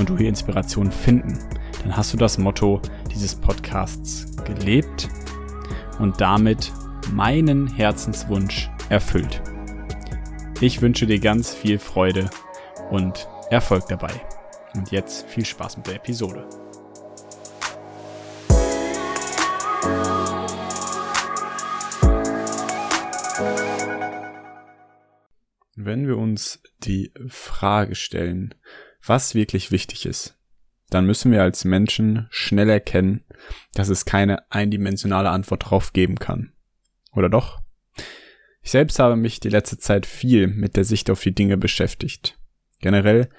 und du hier Inspiration finden, dann hast du das Motto dieses Podcasts gelebt und damit meinen Herzenswunsch erfüllt. Ich wünsche dir ganz viel Freude und Erfolg dabei. Und jetzt viel Spaß mit der Episode. Wenn wir uns die Frage stellen, was wirklich wichtig ist, dann müssen wir als Menschen schnell erkennen, dass es keine eindimensionale Antwort darauf geben kann. Oder doch? Ich selbst habe mich die letzte Zeit viel mit der Sicht auf die Dinge beschäftigt. Generell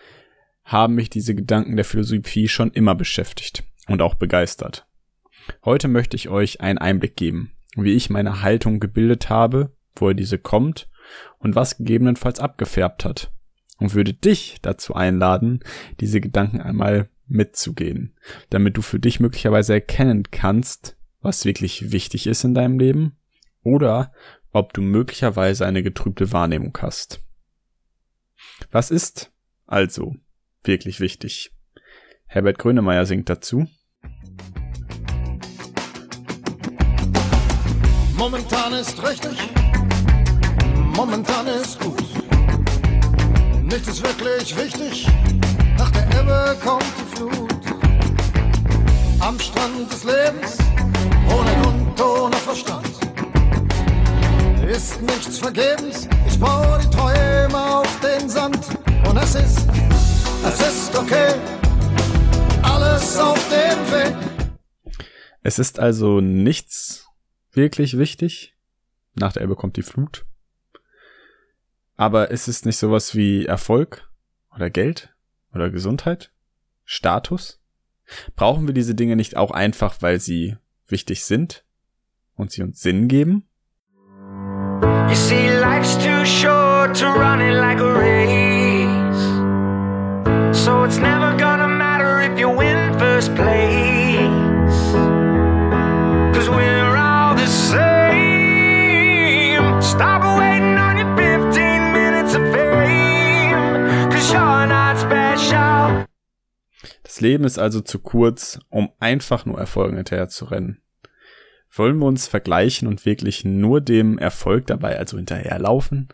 haben mich diese Gedanken der Philosophie schon immer beschäftigt und auch begeistert. Heute möchte ich euch einen Einblick geben, wie ich meine Haltung gebildet habe, woher diese kommt und was gegebenenfalls abgefärbt hat. Und würde dich dazu einladen, diese Gedanken einmal mitzugehen, damit du für dich möglicherweise erkennen kannst, was wirklich wichtig ist in deinem Leben oder ob du möglicherweise eine getrübte Wahrnehmung hast. Was ist also wirklich wichtig? Herbert Grönemeyer singt dazu. Momentan ist richtig, momentan ist gut. Nichts ist wirklich wichtig, nach der Ebbe kommt die Flut. Am Strand des Lebens, ohne Grund, ohne Verstand. Ist nichts vergebens, ich baue die Träume auf den Sand. Und es ist, es ist okay, alles auf dem Weg. Es ist also nichts wirklich wichtig. Nach der Ebbe kommt die Flut. Aber ist es nicht sowas wie Erfolg oder Geld oder Gesundheit? Status? Brauchen wir diese Dinge nicht auch einfach, weil sie wichtig sind und sie uns Sinn geben? You see, life's too short to run it like a race. So it's never gonna matter if you win first place. Cause we're Das Leben ist also zu kurz, um einfach nur Erfolgen hinterher zu rennen. Wollen wir uns vergleichen und wirklich nur dem Erfolg dabei also hinterherlaufen?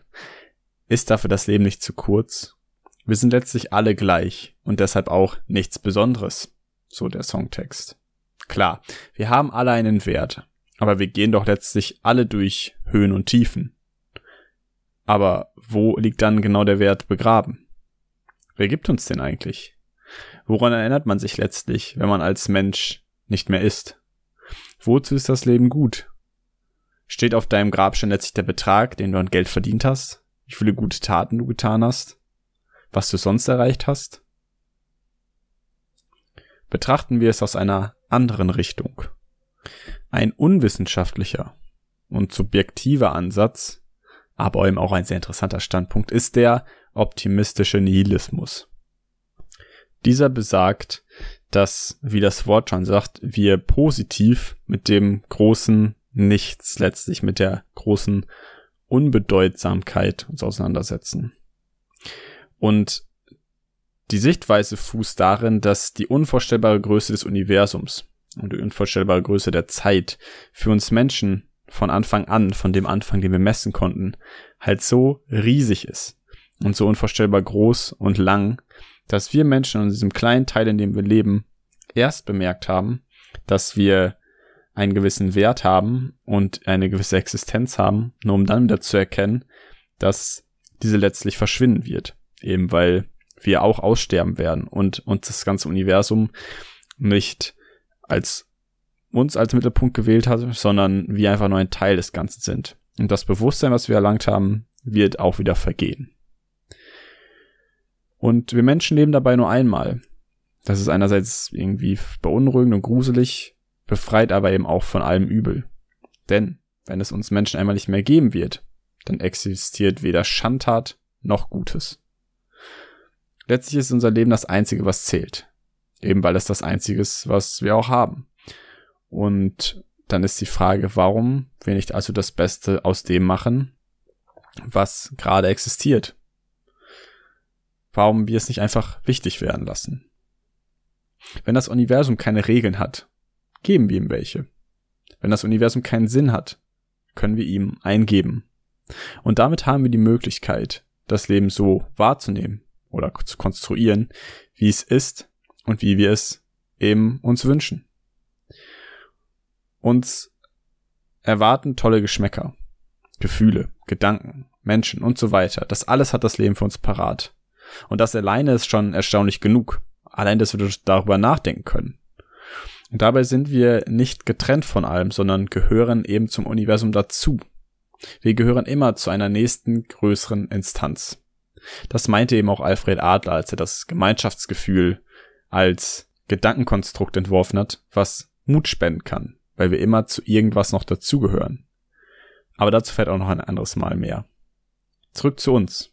Ist dafür das Leben nicht zu kurz? Wir sind letztlich alle gleich und deshalb auch nichts Besonderes, so der Songtext. Klar, wir haben alle einen Wert, aber wir gehen doch letztlich alle durch Höhen und Tiefen. Aber wo liegt dann genau der Wert begraben? Wer gibt uns den eigentlich? Woran erinnert man sich letztlich, wenn man als Mensch nicht mehr ist? Wozu ist das Leben gut? Steht auf deinem Grabstein letztlich der Betrag, den du an Geld verdient hast? Wie viele gute Taten du getan hast? Was du sonst erreicht hast? Betrachten wir es aus einer anderen Richtung. Ein unwissenschaftlicher und subjektiver Ansatz, aber eben auch ein sehr interessanter Standpunkt, ist der optimistische Nihilismus. Dieser besagt, dass, wie das Wort schon sagt, wir positiv mit dem großen Nichts letztlich, mit der großen Unbedeutsamkeit uns auseinandersetzen. Und die Sichtweise fußt darin, dass die unvorstellbare Größe des Universums und die unvorstellbare Größe der Zeit für uns Menschen von Anfang an, von dem Anfang, den wir messen konnten, halt so riesig ist und so unvorstellbar groß und lang, dass wir Menschen in diesem kleinen Teil, in dem wir leben, erst bemerkt haben, dass wir einen gewissen Wert haben und eine gewisse Existenz haben, nur um dann wieder zu erkennen, dass diese letztlich verschwinden wird. Eben weil wir auch aussterben werden und uns das ganze Universum nicht als uns als Mittelpunkt gewählt hat, sondern wir einfach nur ein Teil des Ganzen sind. Und das Bewusstsein, was wir erlangt haben, wird auch wieder vergehen. Und wir Menschen leben dabei nur einmal. Das ist einerseits irgendwie beunruhigend und gruselig, befreit aber eben auch von allem Übel. Denn wenn es uns Menschen einmal nicht mehr geben wird, dann existiert weder Schandtat noch Gutes. Letztlich ist unser Leben das Einzige, was zählt. Eben weil es das Einzige ist, was wir auch haben. Und dann ist die Frage, warum wir nicht also das Beste aus dem machen, was gerade existiert. Warum wir es nicht einfach wichtig werden lassen. Wenn das Universum keine Regeln hat, geben wir ihm welche. Wenn das Universum keinen Sinn hat, können wir ihm eingeben. Und damit haben wir die Möglichkeit, das Leben so wahrzunehmen oder zu konstruieren, wie es ist und wie wir es eben uns wünschen. Uns erwarten tolle Geschmäcker, Gefühle, Gedanken, Menschen und so weiter. Das alles hat das Leben für uns parat. Und das alleine ist schon erstaunlich genug. Allein, dass wir darüber nachdenken können. Und dabei sind wir nicht getrennt von allem, sondern gehören eben zum Universum dazu. Wir gehören immer zu einer nächsten größeren Instanz. Das meinte eben auch Alfred Adler, als er das Gemeinschaftsgefühl als Gedankenkonstrukt entworfen hat, was Mut spenden kann, weil wir immer zu irgendwas noch dazugehören. Aber dazu fällt auch noch ein anderes Mal mehr. Zurück zu uns.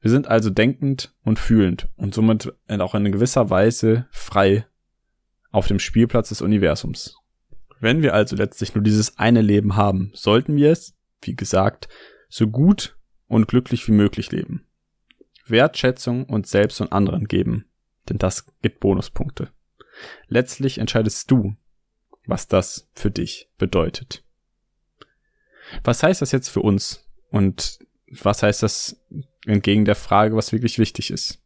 Wir sind also denkend und fühlend und somit auch in gewisser Weise frei auf dem Spielplatz des Universums. Wenn wir also letztlich nur dieses eine Leben haben, sollten wir es, wie gesagt, so gut und glücklich wie möglich leben. Wertschätzung uns selbst und anderen geben, denn das gibt Bonuspunkte. Letztlich entscheidest du, was das für dich bedeutet. Was heißt das jetzt für uns und was heißt das entgegen der Frage, was wirklich wichtig ist?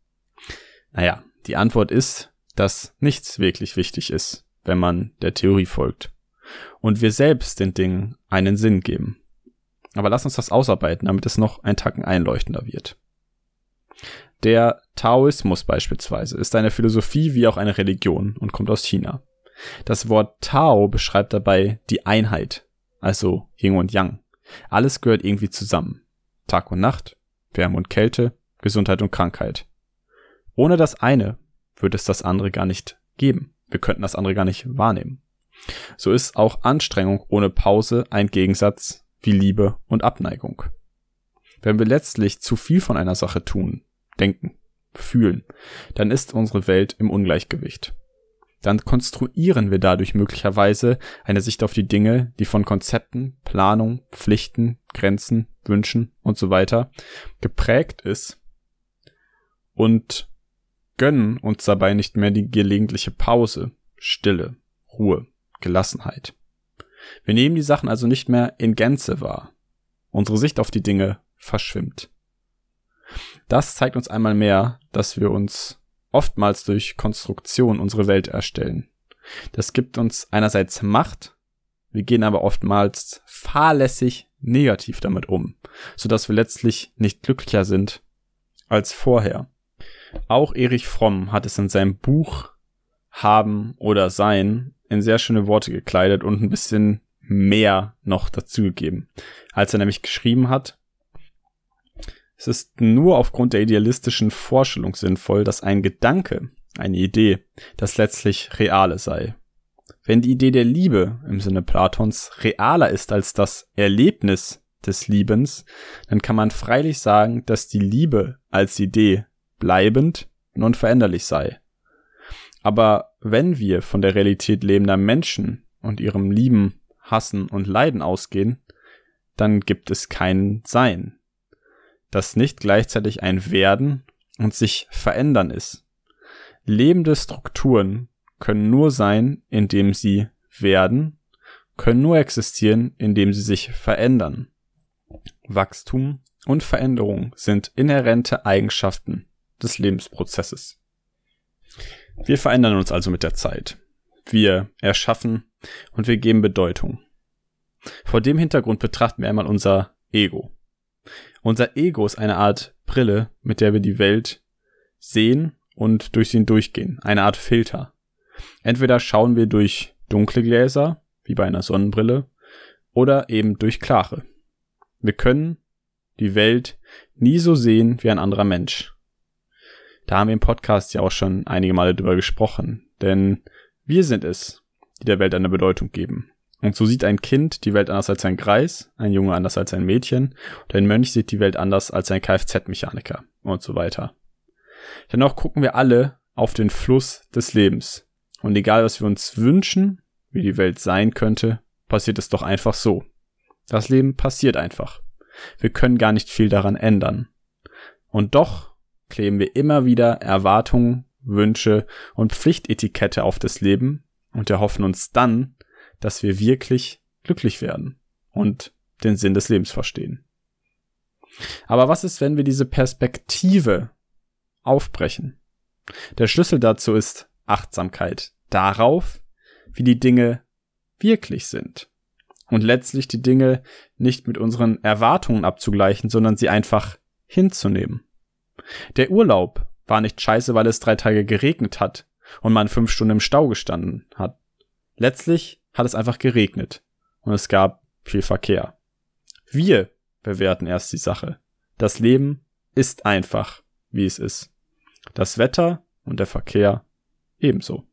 Naja, die Antwort ist, dass nichts wirklich wichtig ist, wenn man der Theorie folgt. Und wir selbst den Dingen einen Sinn geben. Aber lass uns das ausarbeiten, damit es noch ein Tacken einleuchtender wird. Der Taoismus beispielsweise ist eine Philosophie wie auch eine Religion und kommt aus China. Das Wort Tao beschreibt dabei die Einheit, also Yin und Yang. Alles gehört irgendwie zusammen. Tag und Nacht, Wärme und Kälte, Gesundheit und Krankheit. Ohne das eine würde es das andere gar nicht geben. Wir könnten das andere gar nicht wahrnehmen. So ist auch Anstrengung ohne Pause ein Gegensatz wie Liebe und Abneigung. Wenn wir letztlich zu viel von einer Sache tun, denken, fühlen, dann ist unsere Welt im Ungleichgewicht. Dann konstruieren wir dadurch möglicherweise eine Sicht auf die Dinge, die von Konzepten, Planung, Pflichten, Grenzen, Wünschen und so weiter geprägt ist und gönnen uns dabei nicht mehr die gelegentliche Pause, Stille, Ruhe, Gelassenheit. Wir nehmen die Sachen also nicht mehr in Gänze wahr. Unsere Sicht auf die Dinge verschwimmt. Das zeigt uns einmal mehr, dass wir uns oftmals durch Konstruktion unsere Welt erstellen. Das gibt uns einerseits Macht, wir gehen aber oftmals fahrlässig negativ damit um, so dass wir letztlich nicht glücklicher sind als vorher. Auch Erich Fromm hat es in seinem Buch Haben oder Sein in sehr schöne Worte gekleidet und ein bisschen mehr noch dazugegeben. Als er nämlich geschrieben hat, es ist nur aufgrund der idealistischen Vorstellung sinnvoll, dass ein Gedanke, eine Idee, das letztlich reale sei. Wenn die Idee der Liebe im Sinne Platons realer ist als das Erlebnis des Liebens, dann kann man freilich sagen, dass die Liebe als Idee bleibend und unveränderlich sei. Aber wenn wir von der Realität lebender Menschen und ihrem Lieben, Hassen und Leiden ausgehen, dann gibt es kein Sein, das nicht gleichzeitig ein Werden und sich verändern ist. Lebende Strukturen können nur sein, indem sie werden, können nur existieren, indem sie sich verändern. Wachstum und Veränderung sind inhärente Eigenschaften des Lebensprozesses. Wir verändern uns also mit der Zeit. Wir erschaffen und wir geben Bedeutung. Vor dem Hintergrund betrachten wir einmal unser Ego. Unser Ego ist eine Art Brille, mit der wir die Welt sehen und durch sie durchgehen. Eine Art Filter. Entweder schauen wir durch dunkle Gläser, wie bei einer Sonnenbrille, oder eben durch klare. Wir können die Welt nie so sehen wie ein anderer Mensch. Da haben wir im Podcast ja auch schon einige Male drüber gesprochen. Denn wir sind es, die der Welt eine Bedeutung geben. Und so sieht ein Kind die Welt anders als ein Greis, ein Junge anders als ein Mädchen und ein Mönch sieht die Welt anders als ein Kfz-Mechaniker und so weiter. Dennoch gucken wir alle auf den Fluss des Lebens. Und egal, was wir uns wünschen, wie die Welt sein könnte, passiert es doch einfach so. Das Leben passiert einfach. Wir können gar nicht viel daran ändern. Und doch kleben wir immer wieder Erwartungen, Wünsche und Pflichtetikette auf das Leben und erhoffen uns dann, dass wir wirklich glücklich werden und den Sinn des Lebens verstehen. Aber was ist, wenn wir diese Perspektive aufbrechen? Der Schlüssel dazu ist Achtsamkeit darauf, wie die Dinge wirklich sind. Und letztlich die Dinge nicht mit unseren Erwartungen abzugleichen, sondern sie einfach hinzunehmen. Der Urlaub war nicht scheiße, weil es drei Tage geregnet hat und man fünf Stunden im Stau gestanden hat. Letztlich hat es einfach geregnet und es gab viel Verkehr. Wir bewerten erst die Sache. Das Leben ist einfach, wie es ist. Das Wetter und der Verkehr ebenso.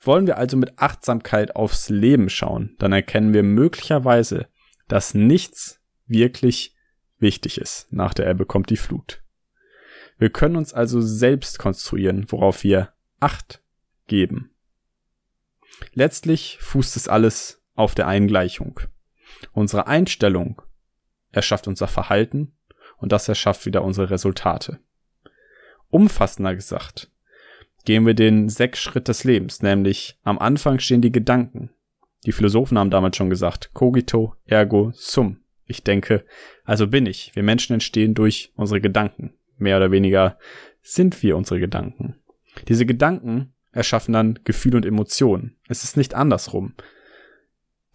Wollen wir also mit Achtsamkeit aufs Leben schauen, dann erkennen wir möglicherweise, dass nichts wirklich wichtig ist. Nach der Ebbe kommt die Flut. Wir können uns also selbst konstruieren, worauf wir Acht geben. Letztlich fußt es alles auf der Eingleichung. Unsere Einstellung erschafft unser Verhalten und das erschafft wieder unsere Resultate. Umfassender gesagt, gehen wir den sechs Schritt des Lebens, nämlich am Anfang stehen die Gedanken. Die Philosophen haben damals schon gesagt, cogito ergo sum. Ich denke, also bin ich. Wir Menschen entstehen durch unsere Gedanken. Mehr oder weniger sind wir unsere Gedanken. Diese Gedanken erschaffen dann Gefühle und Emotionen. Es ist nicht andersrum.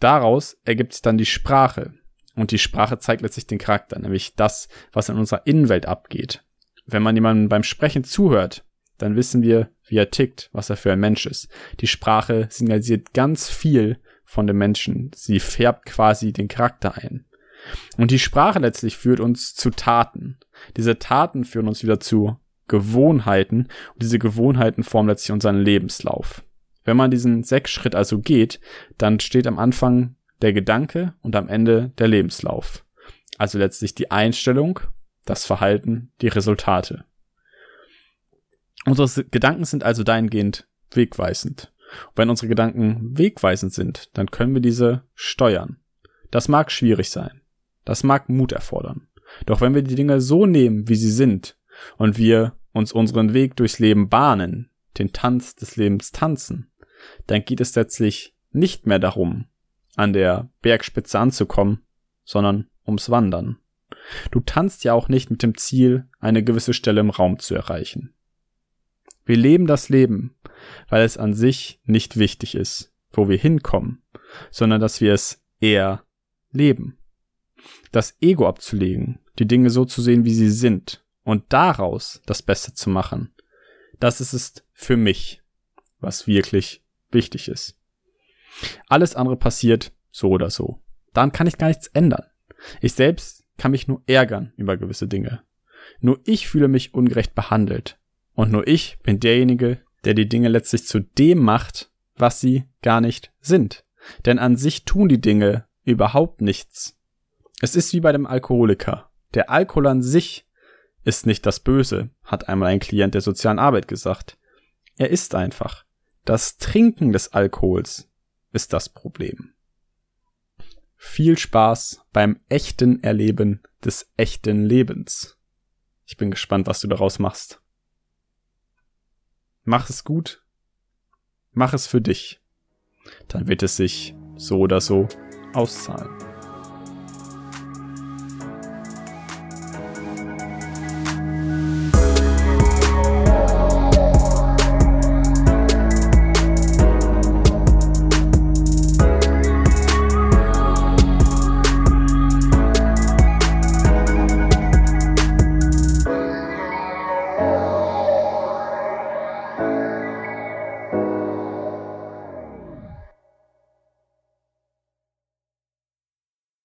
Daraus ergibt sich dann die Sprache. Und die Sprache zeigt letztlich den Charakter, nämlich das, was in unserer Innenwelt abgeht. Wenn man jemandem beim Sprechen zuhört, dann wissen wir, wie er tickt, was er für ein Mensch ist. Die Sprache signalisiert ganz viel von dem Menschen. Sie färbt quasi den Charakter ein. Und die Sprache letztlich führt uns zu Taten. Diese Taten führen uns wieder zu Gewohnheiten und diese Gewohnheiten formen letztlich unseren Lebenslauf. Wenn man diesen sechs Schritt also geht, dann steht am Anfang der Gedanke und am Ende der Lebenslauf. Also letztlich die Einstellung, das Verhalten, die Resultate. Unsere Gedanken sind also dahingehend wegweisend. Und wenn unsere Gedanken wegweisend sind, dann können wir diese steuern. Das mag schwierig sein. Das mag Mut erfordern. Doch wenn wir die Dinge so nehmen, wie sie sind, und wir uns unseren Weg durchs Leben bahnen, den Tanz des Lebens tanzen, dann geht es letztlich nicht mehr darum, an der Bergspitze anzukommen, sondern ums Wandern. Du tanzt ja auch nicht mit dem Ziel, eine gewisse Stelle im Raum zu erreichen. Wir leben das Leben, weil es an sich nicht wichtig ist, wo wir hinkommen, sondern dass wir es eher leben. Das Ego abzulegen, die Dinge so zu sehen, wie sie sind, und daraus das Beste zu machen, das ist es für mich, was wirklich wichtig ist. Alles andere passiert so oder so. Dann kann ich gar nichts ändern. Ich selbst kann mich nur ärgern über gewisse Dinge. Nur ich fühle mich ungerecht behandelt. Und nur ich bin derjenige, der die Dinge letztlich zu dem macht, was sie gar nicht sind. Denn an sich tun die Dinge überhaupt nichts. Es ist wie bei dem Alkoholiker. Der Alkohol an sich ist nicht das Böse, hat einmal ein Klient der sozialen Arbeit gesagt. Er ist einfach. Das Trinken des Alkohols ist das Problem. Viel Spaß beim echten Erleben des echten Lebens. Ich bin gespannt, was du daraus machst. Mach es gut. Mach es für dich. Dann wird es sich so oder so auszahlen.